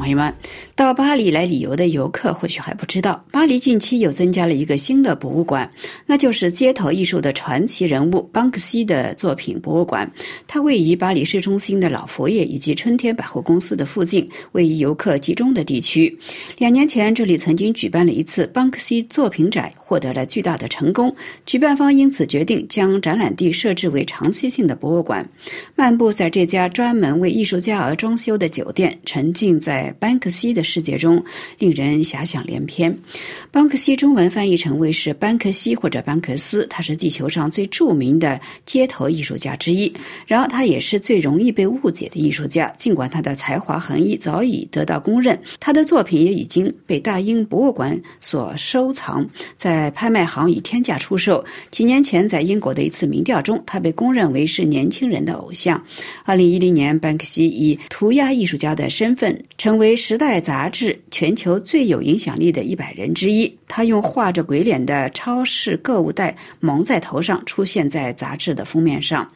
Mahima 到巴黎来旅游的游客或许还不知道，巴黎近期又增加了一个新的博物馆，那就是街头艺术的传奇人物邦克西的作品博物馆。它位于巴黎市中心的老佛爷以及春天百货公司的附近，位于游客集中的地区。两年前，这里曾经举办了一次邦克西作品展，获得了巨大的成功。举办方因此决定将展览地设置为长期性的博物馆。漫步在这家专门为艺术家而装修的酒店，沉浸在班克西的世界中，令人遐想连篇。班克西中文翻译成为是班克西或者班克斯，他是地球上最著名的街头艺术家之一。然而，他也是最容易被误解的艺术家。尽管他的才华横溢早已得到公认，他的作品也已经被大英博物馆所收藏，在拍卖行以天价出售。几年前，在英国的一次民调中，他被公认为是年轻人的偶像。二零一零年，班克西以涂鸦艺术家的身份成为《时代》杂杂志全球最有影响力的一百人之一。他用画着鬼脸的超市购物袋蒙在头上，出现在杂志的封面上。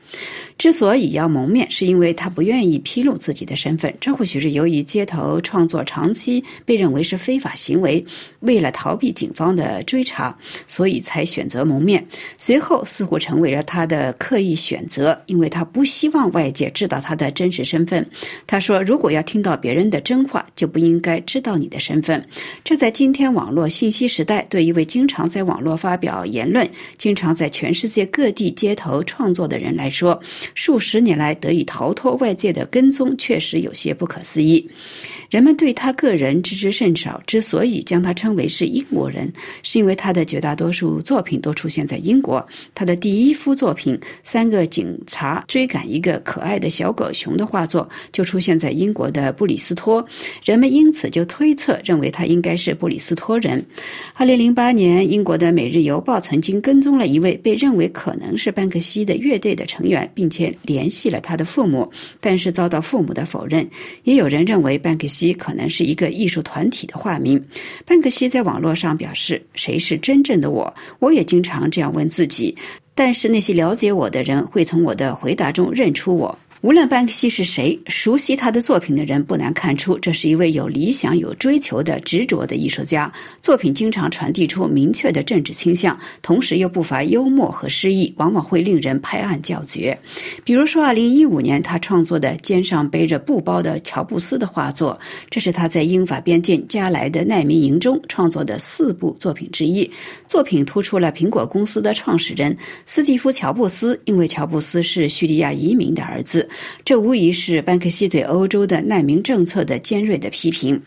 之所以要蒙面，是因为他不愿意披露自己的身份。这或许是由于街头创作长期被认为是非法行为，为了逃避警方的追查，所以才选择蒙面。随后似乎成为了他的刻意选择，因为他不希望外界知道他的真实身份。他说：“如果要听到别人的真话，就不应该知道你的身份。”这在今天网络信息时代，对一位经常在网络发表言论、经常在全世界各地街头创作的人来说，数十年来得以逃脱外界的跟踪，确实有些不可思议。人们对他个人知之甚少，之所以将他称为是英国人，是因为他的绝大多数作品都出现在英国。他的第一幅作品《三个警察追赶一个可爱的小狗熊》的画作就出现在英国的布里斯托，人们因此就推测认为他应该是布里斯托人。二零零八年，英国的《每日邮报》曾经跟踪了一位被认为可能是班克西的乐队的成员，并且联系了他的父母，但是遭到父母的否认。也有人认为班克西。可能是一个艺术团体的化名。班克西在网络上表示：“谁是真正的我？我也经常这样问自己。但是那些了解我的人会从我的回答中认出我。”无论班克西是谁，熟悉他的作品的人不难看出，这是一位有理想、有追求的执着的艺术家。作品经常传递出明确的政治倾向，同时又不乏幽默和诗意，往往会令人拍案叫绝。比如说，二零一五年他创作的肩上背着布包的乔布斯的画作，这是他在英法边境加来的难民营中创作的四部作品之一。作品突出了苹果公司的创始人斯蒂夫·乔布斯，因为乔布斯是叙利亚移民的儿子。这无疑是班克西对欧洲的难民政策的尖锐的批评。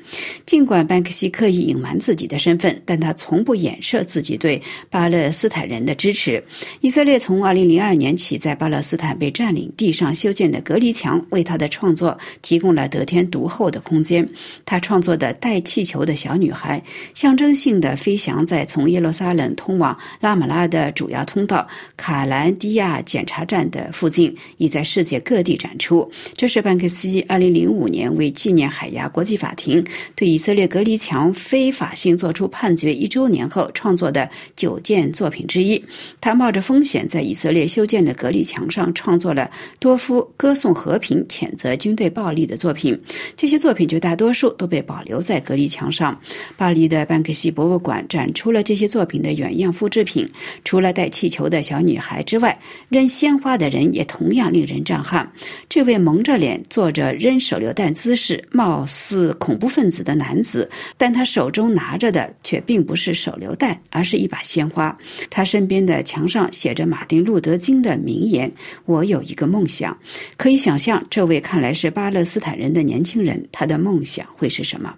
尽管班克西刻意隐瞒自己的身份，但他从不掩饰自己对巴勒斯坦人的支持。以色列从2002年起在巴勒斯坦被占领地上修建的隔离墙，为他的创作提供了得天独厚的空间。他创作的带气球的小女孩，象征性的飞翔在从耶路撒冷通往拉马拉的主要通道卡兰迪亚检查站的附近，已在世界各地。展出，这是班克西二零零五年为纪念海牙国际法庭对以色列隔离墙非法性作出判决一周年后创作的九件作品之一。他冒着风险在以色列修建的隔离墙上创作了多幅歌颂和平、谴责军队暴力的作品。这些作品绝大多数都被保留在隔离墙上。巴黎的班克西博物馆展出了这些作品的原样复制品。除了带气球的小女孩之外，扔鲜花的人也同样令人震撼。这位蒙着脸、做着扔手榴弹姿势、貌似恐怖分子的男子，但他手中拿着的却并不是手榴弹，而是一把鲜花。他身边的墙上写着马丁·路德·金的名言：“我有一个梦想。”可以想象，这位看来是巴勒斯坦人的年轻人，他的梦想会是什么？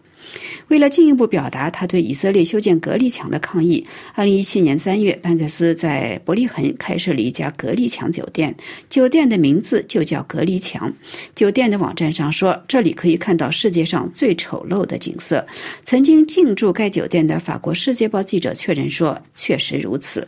为了进一步表达他对以色列修建隔离墙的抗议，二零一七年三月，班克斯在伯利恒开设了一家隔离墙酒店，酒店的名字就叫隔离墙。酒店的网站上说，这里可以看到世界上最丑陋的景色。曾经进驻该酒店的法国《世界报》记者确认说，确实如此。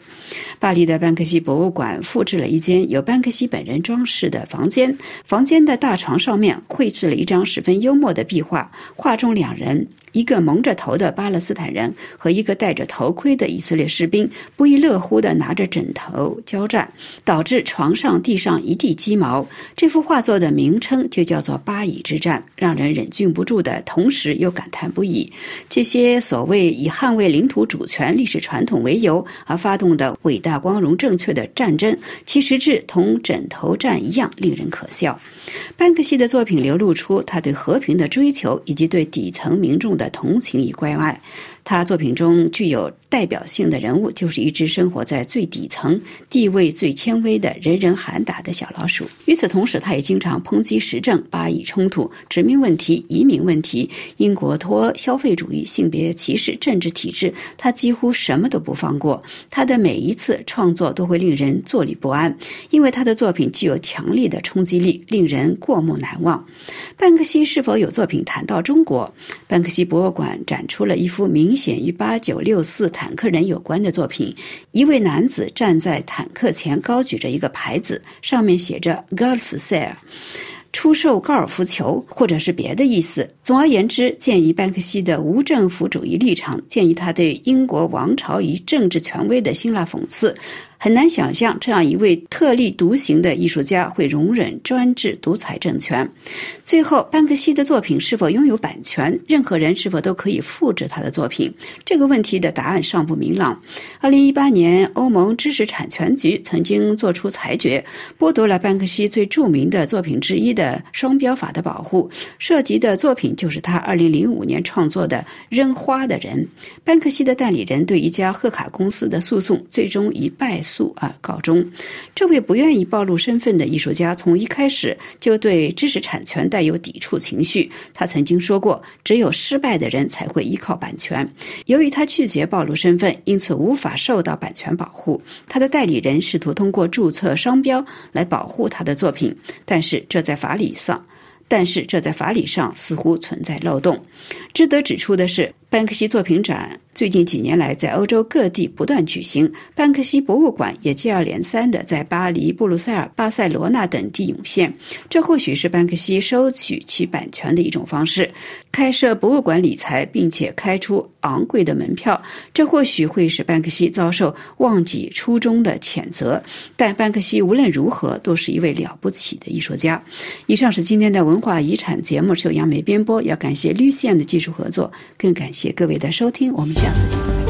巴黎的班克西博物馆复制了一间由班克西本人装饰的房间，房间的大床上面绘制了一张十分幽默的壁画，画中两人。一个蒙着头的巴勒斯坦人和一个戴着头盔的以色列士兵不亦乐乎地拿着枕头交战，导致床上、地上一地鸡毛。这幅画作的名称就叫做“巴以之战”，让人忍俊不住的同时又感叹不已。这些所谓以捍卫领土主权、历史传统为由而发动的伟大、光荣、正确的战争，其实质同枕头战一样，令人可笑。班克西的作品流露出他对和平的追求，以及对底层民众的同情与关爱。他作品中具有代表性的人物，就是一只生活在最底层、地位最谦微的、人人喊打的小老鼠。与此同时，他也经常抨击时政、巴以冲突、殖民问题、移民问题、英国脱欧消费主义、性别歧视、政治体制，他几乎什么都不放过。他的每一次创作都会令人坐立不安，因为他的作品具有强烈的冲击力，令人过目难忘。班克西是否有作品谈到中国？班克西博物馆展出了一幅。明显与八九六四坦克人有关的作品，一位男子站在坦克前，高举着一个牌子，上面写着 “Golf Sale”，出售高尔夫球，或者是别的意思。总而言之，鉴于班克西的无政府主义立场，鉴于他对英国王朝与政治权威的辛辣讽刺。很难想象这样一位特立独行的艺术家会容忍专制独裁政权。最后，班克西的作品是否拥有版权？任何人是否都可以复制他的作品？这个问题的答案尚不明朗。二零一八年，欧盟知识产权局曾经做出裁决，剥夺了班克西最著名的作品之一的双标法的保护。涉及的作品就是他二零零五年创作的《扔花的人》。班克西的代理人对一家贺卡公司的诉讼最终以败。诉而告终。这位不愿意暴露身份的艺术家，从一开始就对知识产权带有抵触情绪。他曾经说过：“只有失败的人才会依靠版权。”由于他拒绝暴露身份，因此无法受到版权保护。他的代理人试图通过注册商标来保护他的作品，但是这在法理上，但是这在法理上似乎存在漏洞。值得指出的是，班克西作品展。最近几年来，在欧洲各地不断举行，班克西博物馆也接二连三的在巴黎、布鲁塞尔、巴塞罗那等地涌现。这或许是班克西收取其版权的一种方式。开设博物馆理财，并且开出昂贵的门票，这或许会使班克西遭受忘记初衷的谴责。但班克西无论如何都是一位了不起的艺术家。以上是今天的文化遗产节目，是由杨梅编播。要感谢绿线的技术合作，更感谢谢各位的收听。我们。下次见。